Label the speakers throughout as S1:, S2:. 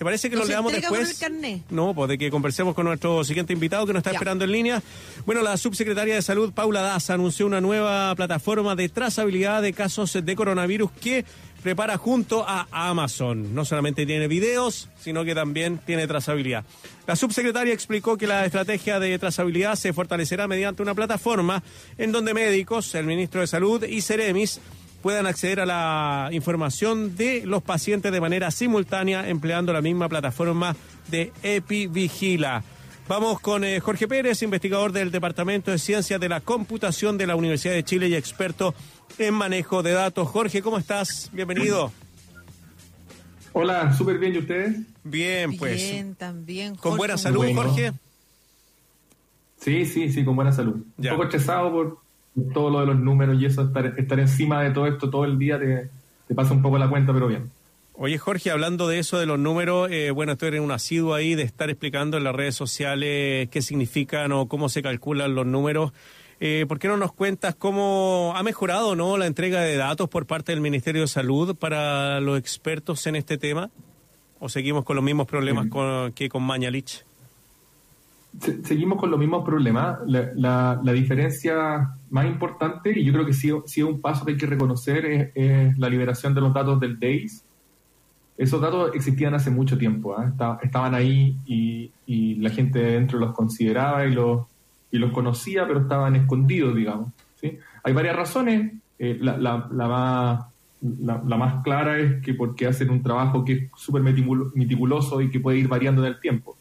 S1: ¿Te parece que lo leamos después? No, pues de que conversemos con nuestro siguiente invitado que nos está esperando en línea. Bueno, la subsecretaria de Salud, Paula Daza, anunció una nueva plataforma de trazabilidad de casos de coronavirus que prepara junto a Amazon. No solamente tiene videos, sino que también tiene trazabilidad. La subsecretaria explicó que la estrategia de trazabilidad se fortalecerá mediante una plataforma en donde médicos, el ministro de Salud y Ceremis puedan acceder a la información de los pacientes de manera simultánea empleando la misma plataforma de EpiVigila. Vamos con eh, Jorge Pérez, investigador del Departamento de Ciencias de la Computación de la Universidad de Chile y experto en manejo de datos. Jorge, ¿cómo estás? Bienvenido.
S2: Hola, súper bien, ¿y ustedes?
S1: Bien, pues.
S3: Bien, también.
S1: ¿Con buena salud, Jorge?
S2: Sí, sí, sí, con buena salud. Un poco estresado por todo lo de los números y eso, estar, estar encima de todo esto todo el día te, te pasa un poco la cuenta, pero bien.
S1: Oye, Jorge, hablando de eso, de los números, eh, bueno, estoy en un asiduo ahí de estar explicando en las redes sociales qué significan o cómo se calculan los números. Eh, ¿Por qué no nos cuentas cómo ha mejorado no la entrega de datos por parte del Ministerio de Salud para los expertos en este tema? ¿O seguimos con los mismos problemas que con Mañalich?
S2: Seguimos con los mismos problemas. La, diferencia más importante, y yo creo que sí, sí un paso que hay que reconocer, es, la liberación de los datos del DAIS. Esos datos existían hace mucho tiempo, ¿ah? estaban ahí y, la gente dentro los consideraba y los, y los conocía, pero estaban escondidos, digamos. ¿sí? Hay varias razones. Eh, la, la, más, la, más clara es que porque hacen un trabajo que es súper meticuloso y que puede ir variando en el tiempo.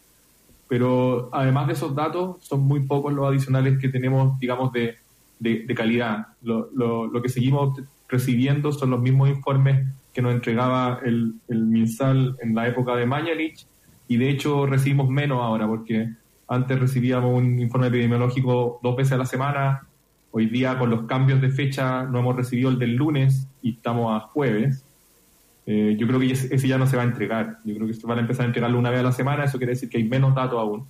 S2: Pero además de esos datos, son muy pocos los adicionales que tenemos, digamos, de, de, calidad. Lo, lo, lo, que seguimos recibiendo son los mismos informes que nos entregaba el, el MinSal en la época de Mañalich y de hecho recibimos menos ahora porque antes recibíamos un informe epidemiológico dos veces a la semana, hoy día con los cambios de fecha no hemos recibido el del lunes y estamos a jueves. Eh, yo creo que ese ya no se va a entregar. Yo creo que se van a empezar a entregarlo una vez a la semana. Eso quiere decir que hay menos datos aún.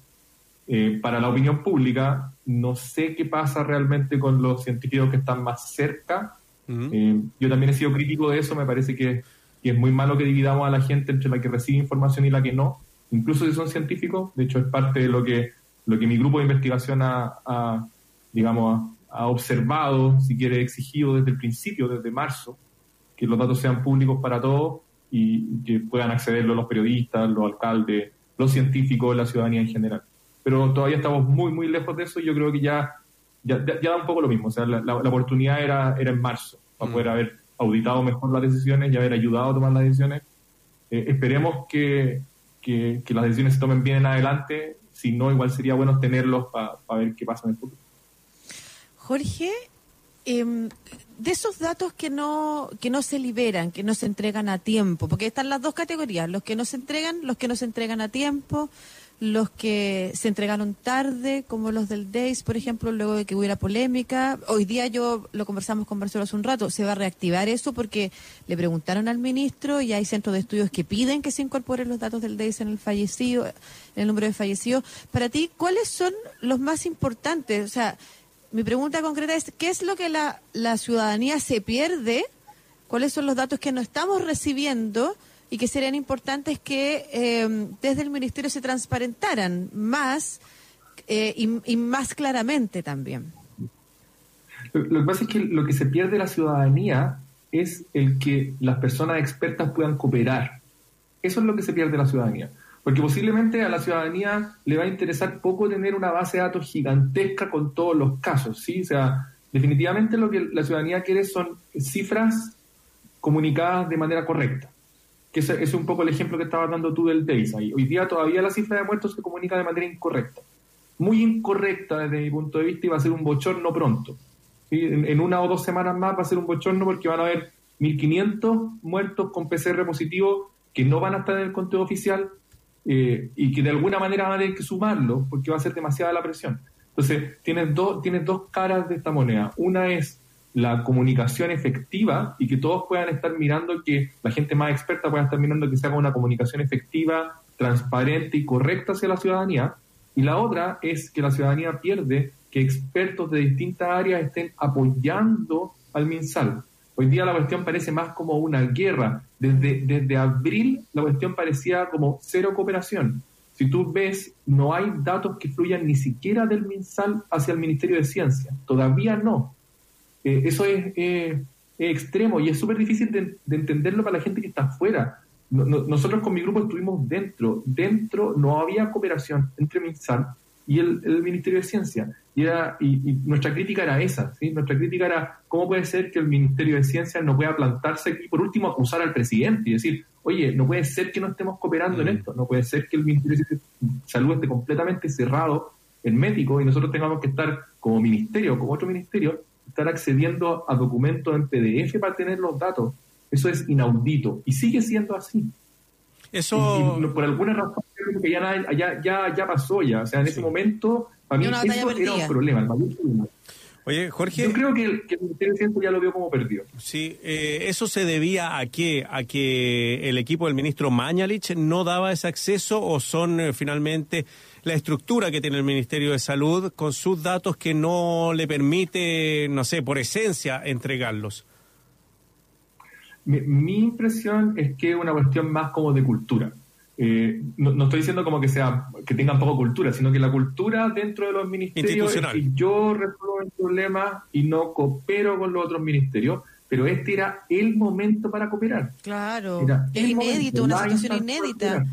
S2: Eh, para la opinión pública, no sé qué pasa realmente con los científicos que están más cerca. Eh, yo también he sido crítico de eso. Me parece que, es muy malo que dividamos a la gente entre la que recibe información y la que no. Incluso si son científicos. De hecho, es parte de lo que, lo que mi grupo de investigación ha, digamos, ha observado, si quiere, exigido desde el principio, desde marzo que los datos sean públicos para todos y que puedan accederlo los periodistas, los alcaldes, los científicos, la ciudadanía en general. Pero todavía estamos muy, muy lejos de eso y yo creo que ya, ya, da un poco lo mismo. O sea, la, oportunidad era, era en marzo para mm. poder haber auditado mejor las decisiones y haber ayudado a tomar las decisiones. Eh, esperemos que, que, las decisiones se tomen bien en adelante. Si no, igual sería bueno tenerlos para ver qué pasa en el futuro.
S3: Jorge, eh, de esos datos que no que no se liberan, que no se entregan a tiempo, porque están las dos categorías, los que no se entregan, los que no se entregan a tiempo, los que se entregaron tarde, como los del DAIS, por ejemplo, luego de que hubiera polémica. Hoy día yo lo conversamos con Marcelo hace un rato, se va a reactivar eso porque le preguntaron al ministro y hay centros de estudios que piden que se incorporen los datos del DAIS en el fallecido, en el número de fallecidos. Para ti, ¿cuáles son los más importantes? O sea, mi pregunta concreta es, ¿qué es lo que la, la ciudadanía se pierde? ¿Cuáles son los datos que no estamos recibiendo? y que serían importantes que em, desde el ministerio se transparentaran más eh, y, más claramente también.
S2: Lo, lo, que pasa es que lo que se pierde la ciudadanía es el que las personas expertas puedan cooperar. Eso es lo que se pierde la ciudadanía. Porque posiblemente a la ciudadanía le va a interesar poco tener una base de datos gigantesca con todos los casos, ¿sí? O sea, definitivamente lo que la ciudadanía quiere son cifras comunicadas de manera correcta. Que ese, es un poco el ejemplo que estabas dando tú del DAIS. Hoy día todavía la cifra de muertos se comunica de manera incorrecta. Muy incorrecta desde mi punto de vista y va a ser un bochorno pronto. En, en, una o dos semanas más va a ser un bochorno porque van a haber 1.500 muertos con PCR positivo que no van a estar en el conteo oficial eh, y que de alguna manera van a tener que sumarlo porque va a ser demasiada la presión. Entonces, tienes, dos tienes dos caras de esta moneda. Una es la comunicación efectiva y que todos puedan estar mirando que la gente más experta pueda estar mirando que se haga una comunicación efectiva, transparente y correcta hacia la ciudadanía. Y la otra es que la ciudadanía pierde que expertos de distintas áreas estén apoyando al MinSal. Hoy día la cuestión parece más como una guerra. Desde, desde abril la cuestión parecía como cero cooperación. Si tú ves, no hay datos que fluyan ni siquiera del MinSal hacia el Ministerio de Ciencia. Todavía no. Eh, eso es, extremo y es súper difícil de, entenderlo para la gente que está afuera. nosotros con mi grupo estuvimos dentro. Dentro no había cooperación entre MinSal y el, Ministerio de Ciencia. Y, y, nuestra crítica era esa. ¿sí? Nuestra crítica era cómo puede ser que el Ministerio de Ciencia no pueda plantarse y por último acusar al presidente y decir, oye, no puede ser que no estemos cooperando en mm. esto, no puede ser que el Ministerio de Salud esté completamente cerrado, hermético, y nosotros tengamos que estar como ministerio, como otro ministerio, estar accediendo a documentos en PDF para tener los datos. Eso es inaudito y sigue siendo así. Eso por alguna razón que ya, ya, ya, pasó ya. O sea, en ese momento, para mí eso era un problema, el mayor problema.
S1: Oye, Jorge.
S2: Yo creo que el, que el Ministerio de Ciencia ya lo vio como perdido.
S1: Sí, eh, ¿eso se debía a qué? ¿A que el equipo del ministro Mañalich no daba ese acceso o son eh, finalmente la estructura que tiene el Ministerio de Salud con sus datos que no le permite, no sé, por esencia, entregarlos?
S2: Mi, mi impresión es que es una cuestión más como de cultura. Eh, no, estoy diciendo como que sea que tengan poco cultura, sino que la cultura dentro de los ministerios es que yo resuelvo el problema y no coopero con los otros ministerios, pero este era el momento para cooperar.
S3: Claro, es inédito, una situación inédita.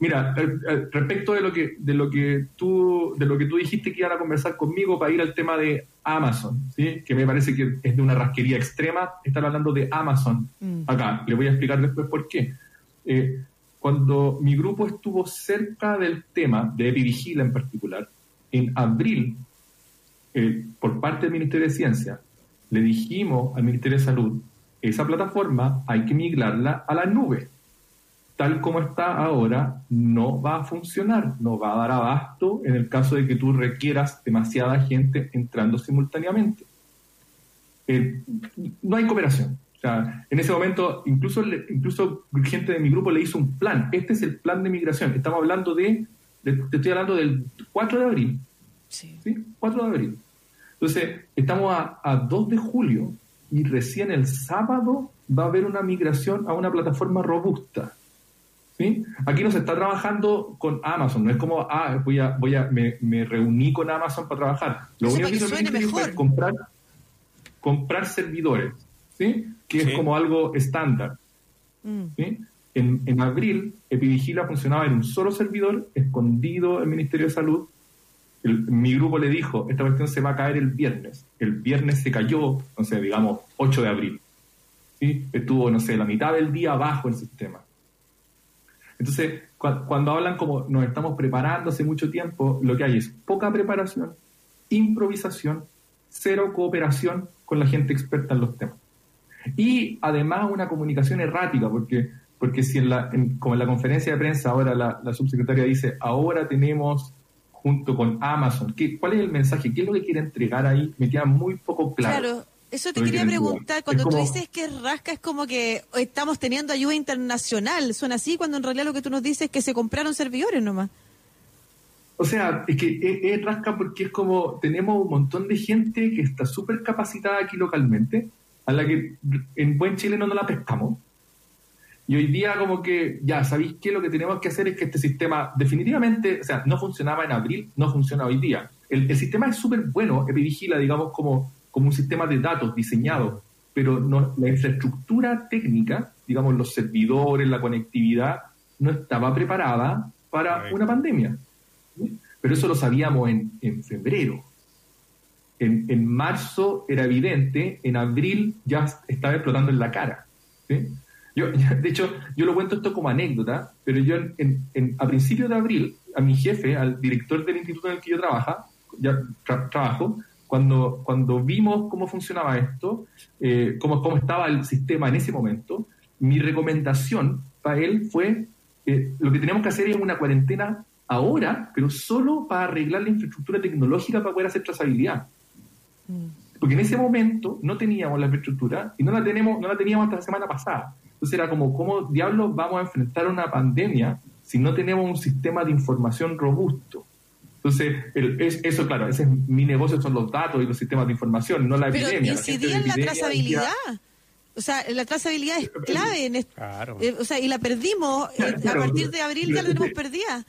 S2: Mira, eh, eh, respecto de lo que de lo que tú de lo que tú dijiste que iban a conversar conmigo para ir al tema de Amazon, ¿sí? que me parece que es de una rasquería extrema estar hablando de Amazon mm. acá. Le voy a explicar después por qué. Eh, cuando mi grupo estuvo cerca del tema de Epivigila en particular, en abril, eh, por parte del Ministerio de Ciencia, le dijimos al Ministerio de Salud, esa plataforma hay que migrarla a la nube. Tal como está ahora, no va a funcionar, no va a dar abasto en el caso de que tú requieras demasiada gente entrando simultáneamente. Eh, no hay cooperación en ese momento, incluso, incluso gente de mi grupo le hizo un plan. Este es el plan de migración. Estamos hablando de, te estoy hablando del 4 de abril. Sí. 4 de abril. Entonces, estamos a, a 2 de julio y recién el sábado va a haber una migración a una plataforma robusta. ¿Sí? Aquí no se está trabajando con Amazon, no es como, ah, voy a, voy a, me, me reuní con Amazon para trabajar. Lo único que, que es comprar, comprar servidores. ¿Sí? que es como algo estándar. Mm. En, en, abril, Epivigila funcionaba en un solo servidor, escondido en el Ministerio de Salud. mi grupo le dijo, esta cuestión se va a caer el viernes. El viernes se cayó, no sé, digamos, 8 de abril. ¿sí? Estuvo, no sé, la mitad del día abajo el sistema. Entonces, cuando hablan como nos estamos preparando hace mucho tiempo, lo que hay es poca preparación, improvisación, cero cooperación con la gente experta en los temas. Y además una comunicación errática, porque, porque si en la, como en la conferencia de prensa ahora la, subsecretaria dice, ahora tenemos junto con Amazon, ¿qué, ¿cuál es el mensaje? ¿Qué es lo que quiere entregar ahí? Me queda muy poco claro.
S3: Claro. Eso te quería preguntar, cuando tú dices que rasca es como que estamos teniendo ayuda internacional, suena así cuando en realidad lo que tú nos dices es que se compraron servidores nomás.
S2: O sea, es que es, rasca porque es como tenemos un montón de gente que está súper capacitada aquí localmente, a la que en buen chileno no la pescamos. Y hoy día como que, ya, ¿sabéis qué? Lo que tenemos que hacer es que este sistema definitivamente, o sea, no funcionaba en abril, no funciona hoy día. El, sistema es súper bueno, Epivigila, digamos, como, como un sistema de datos diseñado, pero no, la infraestructura técnica, digamos, los servidores, la conectividad, no estaba preparada para una pandemia. Pero eso lo sabíamos en, en febrero en, marzo era evidente, en abril ya estaba explotando en la cara. Yo, de hecho, yo lo cuento esto como anécdota, pero yo en, a principios de abril, a mi jefe, al director del instituto en el que yo trabaja, ya trabajo, cuando, cuando vimos cómo funcionaba esto, eh, cómo, cómo estaba el sistema en ese momento, mi recomendación para él fue, eh, lo que tenemos que hacer es una cuarentena ahora, pero solo para arreglar la infraestructura tecnológica para poder hacer trazabilidad. Porque en ese momento no teníamos la infraestructura y no la, tenemos, no la teníamos hasta la semana pasada. Entonces era como, ¿cómo diablos vamos a enfrentar una pandemia si no tenemos un sistema de información robusto? Entonces, eso, claro, ese es mi negocio, son los datos y los sistemas de información, no la
S3: Pero
S2: epidemia.
S3: incidía en la trazabilidad. O sea, la trazabilidad es clave. En claro. Eh, o sea, y la perdimos. Eh, a partir de abril ya la tenemos perdida.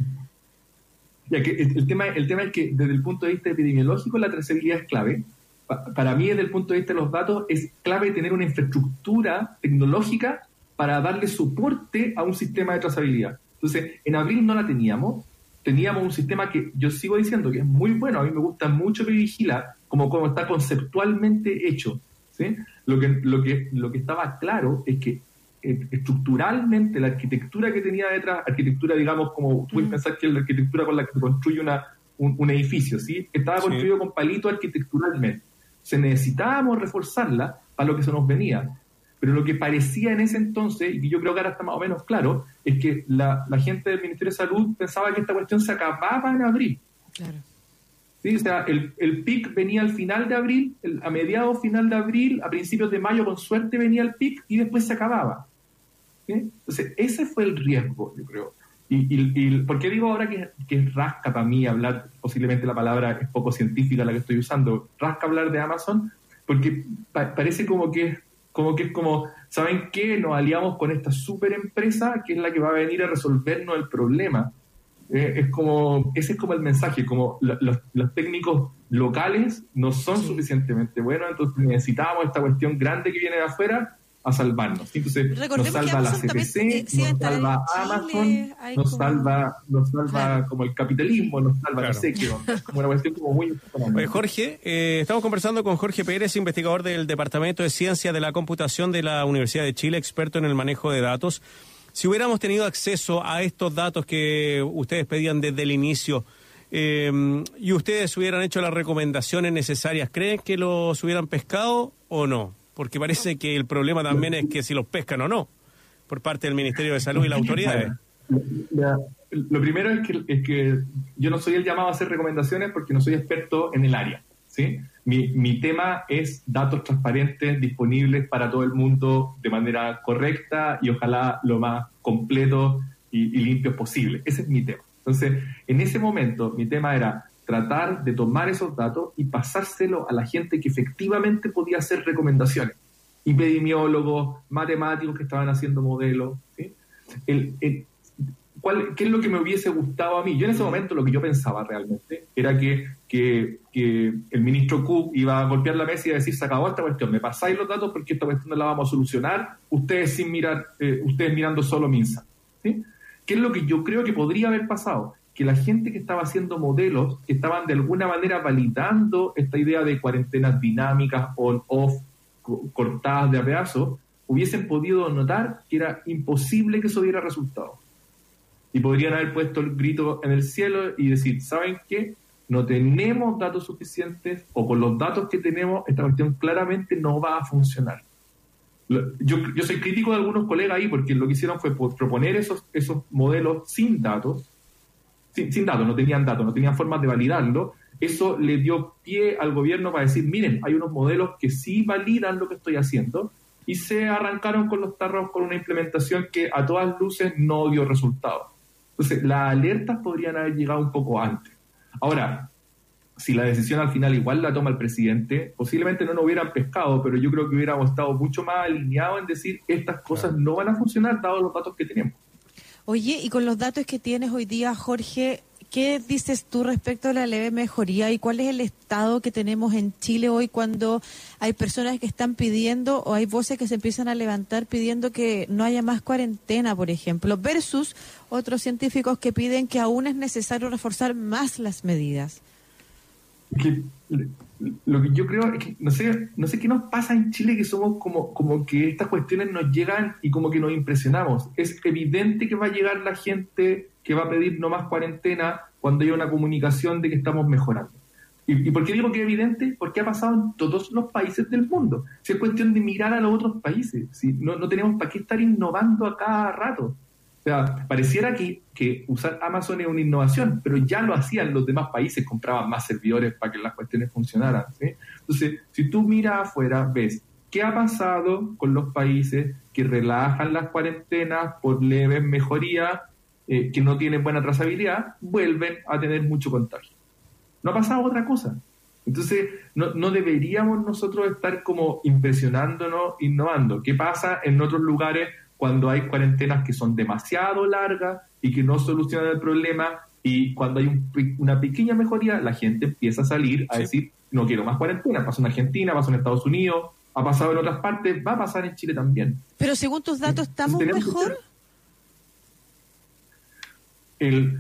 S2: Ya que el, tema, el tema es que desde el punto de vista epidemiológico la trazabilidad es clave. Para mí, desde el punto de vista de los datos, es clave tener una infraestructura tecnológica para darle soporte a un sistema de trazabilidad. Entonces, en abril no la teníamos, teníamos un sistema que yo sigo diciendo que es muy bueno, a mí me gusta mucho que vigila como, como está conceptualmente hecho. ¿sí? Lo, que, lo, que, lo que estaba claro es que eh, estructuralmente la arquitectura que tenía detrás, arquitectura digamos como tú puedes pensar que es la arquitectura con la que se construye una, un, edificio, ¿sí? estaba construido con palito arquitecturalmente. Se necesitábamos reforzarla para lo que se nos venía. Pero lo que parecía en ese entonces, y yo creo que ahora está más o menos claro, es que la, gente del Ministerio de Salud pensaba que esta cuestión se acababa en abril. Claro. ¿Sí? O sea, el, el PIC venía al final de abril, a mediados final de abril, a principios de mayo con suerte venía el PIC y después se acababa. Entonces, ese fue el riesgo, yo creo. Y, y, ¿por qué digo ahora que, que rasca para mí hablar, posiblemente la palabra es poco científica la que estoy usando, rasca hablar de Amazon? Porque parece como que como que es como, ¿saben qué? Nos aliamos con esta super empresa que es la que va a venir a resolvernos el problema. Eh, es como, ese es como el mensaje, como los, técnicos locales no son suficientemente buenos, entonces necesitamos esta cuestión grande que viene de afuera a salvarnos. Entonces nos salva la CPC, nos salva Amazon, nos salva, nos salva como el capitalismo, nos salva, no sé qué, como una cuestión como muy...
S1: Jorge, eh, estamos conversando con Jorge Pérez, investigador del Departamento de Ciencia de la Computación de la Universidad de Chile, experto en el manejo de datos. Si hubiéramos tenido acceso a estos datos que ustedes pedían desde el inicio, eh, y ustedes hubieran hecho las recomendaciones necesarias, ¿creen que los hubieran pescado o no? Porque parece que el problema también es que si los pescan o no, por parte del Ministerio de Salud y las autoridades.
S2: Lo primero es que, yo no soy el llamado a hacer recomendaciones porque no soy experto en el área. ¿sí? Mi, mi tema es datos transparentes, disponibles para todo el mundo de manera correcta y ojalá lo más completo y, y limpio posible. Ese es mi tema. Entonces, en ese momento, mi tema era tratar de tomar esos datos y pasárselo a la gente que efectivamente podía hacer recomendaciones. Epidemiólogos, matemáticos que estaban haciendo modelos. El, ¿cuál, ¿Qué es lo que me hubiese gustado a mí? Yo en ese momento lo que yo pensaba realmente era que, que, el ministro Cook iba a golpear la mesa y a decir, se acabó esta cuestión, me pasáis los datos porque esta cuestión no la vamos a solucionar, ustedes sin mirar, eh, ustedes mirando solo MINSA. ¿sí? ¿Qué es lo que yo creo que podría haber pasado? Que la gente que estaba haciendo modelos, que estaban de alguna manera validando esta idea de cuarentenas dinámicas, on-off, cortadas de a pedazos, hubiesen podido notar que era imposible que eso diera resultado. Y podrían haber puesto el grito en el cielo y decir, ¿saben qué? No tenemos datos suficientes o con los datos que tenemos esta cuestión claramente no va a funcionar. Yo, yo soy crítico de algunos colegas ahí porque lo que hicieron fue proponer esos, esos modelos sin datos sin, datos, no tenían datos, no tenían formas de validarlo, eso le dio pie al gobierno para decir, miren, hay unos modelos que sí validan lo que estoy haciendo, y se arrancaron con los tarros con una implementación que a todas luces no dio resultado. Entonces, las alertas podrían haber llegado un poco antes. Ahora, si la decisión al final igual la toma el presidente, posiblemente no nos hubieran pescado, pero yo creo que hubiéramos estado mucho más alineados en decir estas cosas no van a funcionar dados los datos que tenemos.
S3: Oye, y con los datos que tienes hoy día, Jorge, ¿qué dices tú respecto a la leve mejoría y cuál es el estado que tenemos en Chile hoy cuando hay personas que están pidiendo o hay voces que se empiezan a levantar pidiendo que no haya más cuarentena, por ejemplo, versus otros científicos que piden que aún es necesario reforzar más las medidas?
S2: Lo que yo creo es que no sé, no sé qué nos pasa en Chile que somos como, como que estas cuestiones nos llegan y como que nos impresionamos. Es evidente que va a llegar la gente que va a pedir no más cuarentena cuando haya una comunicación de que estamos mejorando. ¿Y, por qué digo que es evidente? Porque ha pasado en todos los países del mundo. Si es cuestión de mirar a los otros países, si no, no tenemos para qué estar innovando a cada rato. Sea, pareciera que, que, usar Amazon es una innovación, pero ya lo hacían los demás países, compraban más servidores para que las cuestiones funcionaran. Entonces, si tú miras afuera, ves qué ha pasado con los países que relajan las cuarentenas por leves mejorías, eh, que no tienen buena trazabilidad, vuelven a tener mucho contagio. no ha pasado otra cosa. Entonces, no, no deberíamos nosotros estar como impresionándonos, innovando. ¿Qué pasa en otros lugares cuando hay cuarentenas que son demasiado largas y que no solucionan el problema? Y cuando hay una pequeña mejoría, la gente empieza a salir a decir, no quiero más cuarentena. Pasó en Argentina, pasó en Estados Unidos, ha pasado en otras partes, va a pasar en Chile también.
S3: Pero según tus datos, ¿estamos mejor?
S2: El,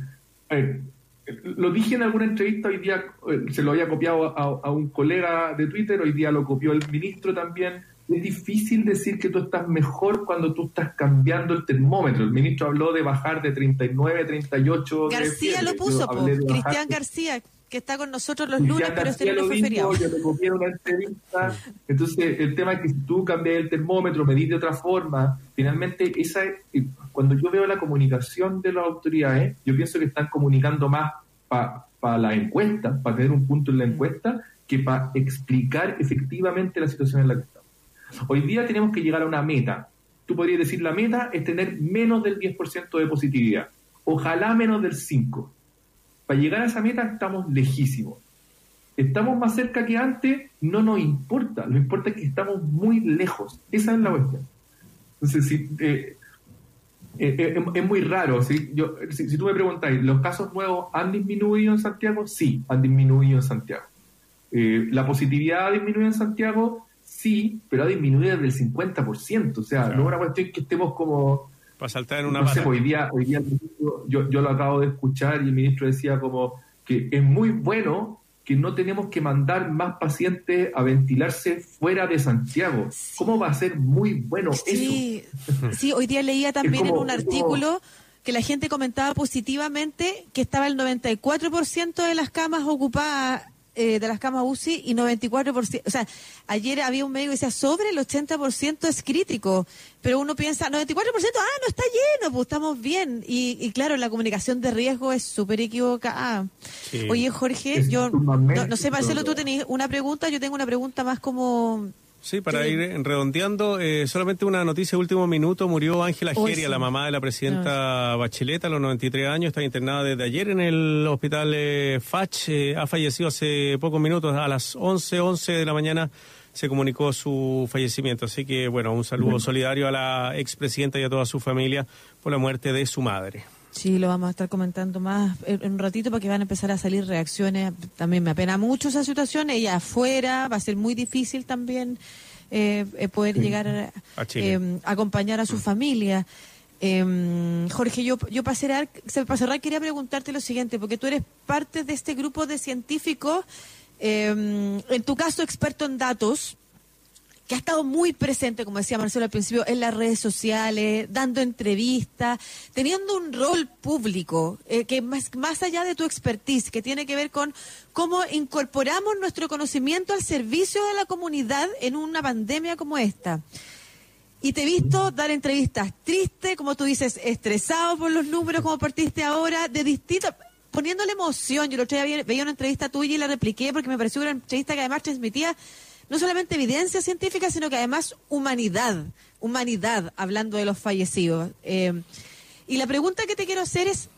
S2: lo dije en alguna entrevista, hoy día eh, se lo había copiado a, un colega de Twitter, hoy día lo copió el ministro también. Es difícil decir que tú estás mejor cuando tú estás cambiando el termómetro. El ministro habló de bajar de 39, 38.
S3: García lo puso, Cristian García, que está con nosotros los lunes, pero este lunes fue feriado.
S2: Yo le copié una entrevista. Entonces, el tema es que si tú cambias el termómetro, medís de otra forma, finalmente, esa cuando yo veo la comunicación de las autoridades, yo pienso que están comunicando más para la encuesta, para tener un punto en la encuesta, que para explicar efectivamente la situación en la que estamos. Hoy día tenemos que llegar a una meta. Tú podrías decir la meta es tener menos del 10% de positividad. Ojalá menos del 5%. Para llegar a esa meta estamos lejísimos. Estamos más cerca que antes, no nos importa. Lo importa es que estamos muy lejos. Esa es la cuestión. Entonces, si, eh, eh, eh, es muy raro. Si, yo, si, tú me preguntáis, ¿los casos nuevos han disminuido en Santiago? Sí, han disminuido en Santiago. ¿La positividad ha disminuido en Santiago? Sí, pero ha disminuido desde el 50%. O sea, no es una cuestión que estemos como
S1: para saltar en una
S2: no sé, hoy día, hoy día yo, yo lo acabo de escuchar y el ministro decía como que es muy bueno que no tenemos que mandar más pacientes a ventilarse fuera de Santiago. ¿Cómo va a ser muy bueno
S3: eso? Sí, hoy día leía también en un artículo que la gente comentaba positivamente que estaba el 94% de las camas ocupadas eh, de las camas UCI y 94%, o sea, ayer había un médico que decía sobre el 80% es crítico, pero uno piensa, 94%, ah, no está lleno, pues estamos bien. Y, claro, la comunicación de riesgo es súper equivocada. Oye, Jorge, yo, no, sé, Marcelo, tú tenés una pregunta, yo tengo una pregunta más como
S1: Sí, para ir redondeando, eh, solamente una noticia de último minuto, murió Ángela Geria, la mamá de la presidenta ah. Bachelet, a los 93 años, está internada desde ayer en el hospital eh, Fach, eh, ha fallecido hace pocos minutos, a las 11, 11 de la mañana se comunicó su fallecimiento, así que bueno, un saludo solidario a la expresidenta y a toda su familia por la muerte de su madre.
S3: Sí, lo vamos a estar comentando más en un ratito porque van a empezar a salir reacciones. También me apena mucho esa situación. Ella afuera, va a ser muy difícil también eh, eh, poder llegar a, eh, acompañar a su mm. familia. Em, Jorge, yo, yo para cerrar, para cerrar quería preguntarte lo siguiente, porque tú eres parte de este grupo de científicos, em, en tu caso experto en datos, que ha estado muy presente, como decía Marcelo al principio, en las redes sociales, dando entrevistas, teniendo un rol público, eh, que más, más allá de tu expertise, que tiene que ver con cómo incorporamos nuestro conocimiento al servicio de la comunidad en una pandemia como esta. Y te he visto dar entrevistas tristes, como tú dices, estresado por los números, como partiste ahora, de distintas poniéndole emoción. Yo lo otro día veía una entrevista tuya y la repliqué porque me pareció una entrevista que además transmitía no solamente evidencia científica, sino que además humanidad, humanidad, hablando de los fallecidos. Eh, y la pregunta que te quiero hacer es,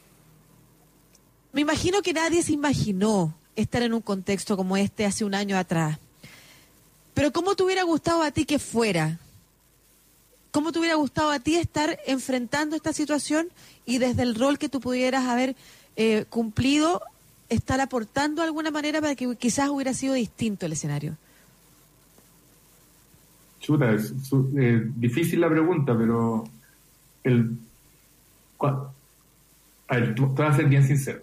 S3: me imagino que nadie se imaginó estar en un contexto como este hace un año atrás. Pero ¿cómo te hubiera gustado a ti que fuera? ¿Cómo te hubiera gustado a ti estar enfrentando esta situación y desde el rol que tú pudieras haber eh, cumplido, estar aportando de alguna manera para que quizás hubiera sido distinto el escenario?
S2: Chuta, es, difícil la pregunta, pero el, a ver, te voy a ser bien sincero.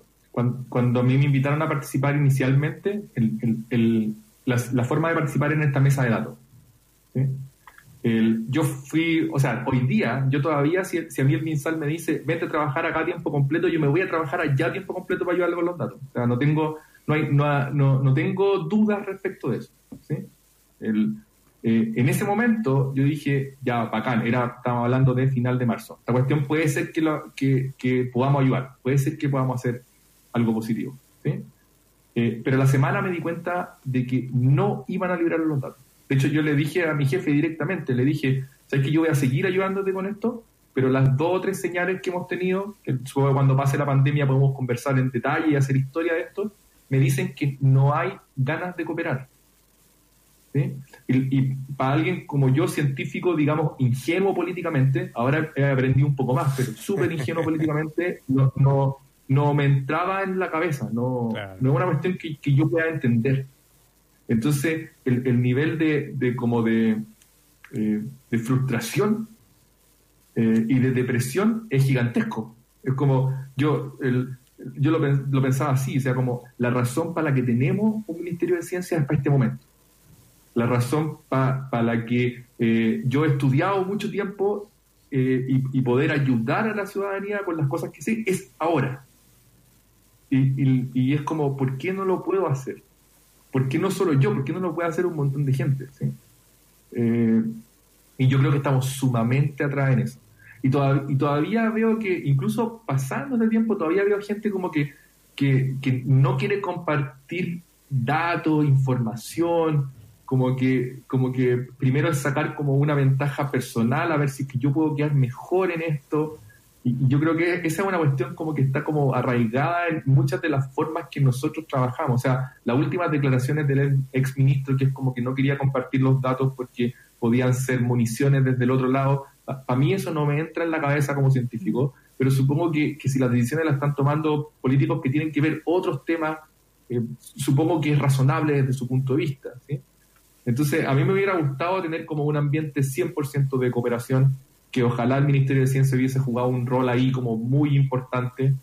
S2: Cuando, a mí me invitaron a participar inicialmente, el, la, forma de participar en esta mesa de datos. yo fui, o sea, hoy día, yo todavía, si, a mí el MinSal me dice, vete a trabajar acá a tiempo completo, yo me voy a trabajar allá a tiempo completo para ayudarle con los datos. O sea, no tengo, no, hay, no, no, no tengo dudas respecto de eso. ¿sí? El, eh, en ese momento yo dije, ya, bacán, era, estábamos hablando de final de marzo. La cuestión puede ser que, lo, que, podamos ayudar, puede ser que podamos hacer algo positivo. ¿sí? Eh, pero la semana me di cuenta de que no iban a liberar los datos. De hecho, yo le dije a mi jefe directamente, le dije, ¿sabes que yo voy a seguir ayudándote con esto? Pero las dos o tres señales que hemos tenido, que cuando pase la pandemia podemos conversar en detalle y hacer historia de esto, me dicen que no hay ganas de cooperar. Y, para alguien como yo, científico, digamos, ingenuo políticamente, ahora he aprendido un poco más, pero súper ingenuo políticamente, no, no, no, me entraba en la cabeza, no, no es una cuestión que, que, yo pueda entender. Entonces, el, el nivel de, de como de, eh, de frustración eh, y de depresión es gigantesco. Es como, yo, el, yo lo, lo, pensaba así, o sea, como la razón para la que tenemos un Ministerio de Ciencia es para este momento. La razón para la que eh, yo he estudiado mucho tiempo y, poder ayudar a la ciudadanía con las cosas que sé es ahora. Y, y, es como, ¿por qué no lo puedo hacer? ¿Por qué no solo yo? ¿Por qué no lo puede hacer un montón de gente? Eh, y yo creo que estamos sumamente atrás en eso. Y, y todavía veo que, incluso pasando el tiempo, todavía veo gente como que, que, que, no quiere compartir datos, información, como que, como que primero es sacar como una ventaja personal, a ver si que yo puedo quedar mejor en esto. Y, yo creo que esa es una cuestión como que está como arraigada en muchas de las formas que nosotros trabajamos. O sea, las últimas declaraciones del ex ministro, que es como que no quería compartir los datos porque podían ser municiones desde el otro lado. Para mí eso no me entra en la cabeza como científico, pero supongo que, si las decisiones las están tomando políticos que tienen que ver otros temas, eh, supongo que es razonable desde su punto de vista. Entonces, a mí me hubiera gustado tener como un ambiente 100% de cooperación, que ojalá el Ministerio de Ciencia hubiese jugado un rol ahí como muy importante.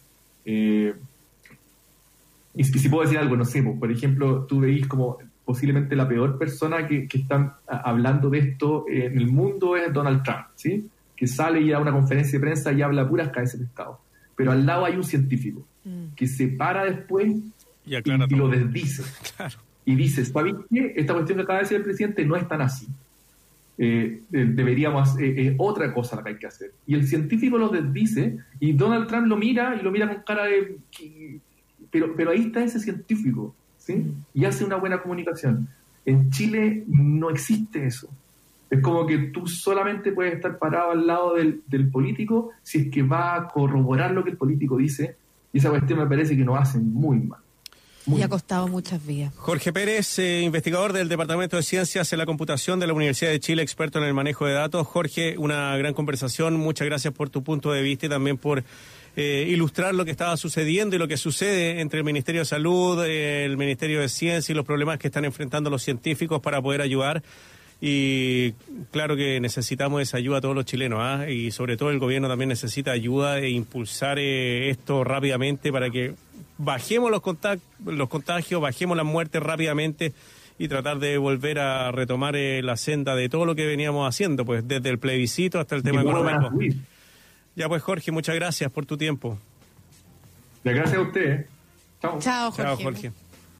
S2: Eh, y, si puedo decir algo, no sé, por ejemplo, tú veis como posiblemente la peor persona que, que está hablando de esto en el mundo es Donald Trump, ¿sí? Que sale y da una conferencia de prensa y habla puras cabezas de Estado. Pero al lado hay un científico mm. que se para después y, lo desdice. Y dice, ¿sabes qué? Esta cuestión que acaba de decir el presidente no es tan así. Eh, eh, deberíamos, eh, otra cosa la que hay que hacer. Y el científico lo desdice y Donald Trump lo mira y lo mira con cara de... Pero, pero ahí está ese científico y hace una buena comunicación. En Chile no existe eso. Es como que tú solamente puedes estar parado al lado del, político si es que va a corroborar lo que el político dice. Y esa cuestión me parece que nos hacen muy mal.
S3: Y ha costado muchas vías.
S1: Jorge Pérez, eh, investigador del Departamento de Ciencias en la Computación de la Universidad de Chile, experto en el manejo de datos. Jorge, una gran conversación. Muchas gracias por tu punto de vista y también por eh, ilustrar lo que estaba sucediendo y lo que sucede entre el Ministerio de Salud, eh, el Ministerio de Ciencia y los problemas que están enfrentando los científicos para poder ayudar. Y claro que necesitamos esa ayuda a todos los chilenos, ¿ah? y sobre todo el gobierno también necesita ayuda e impulsar eh, esto rápidamente para que bajemos los, los contagios, bajemos las muertes rápidamente y tratar de volver a retomar la senda de todo lo que veníamos haciendo, pues desde el plebiscito hasta el tema económico. Ya pues Jorge, muchas gracias por tu tiempo.
S2: Gracias a usted.
S3: Chao. Chao Jorge. Chao, Jorge.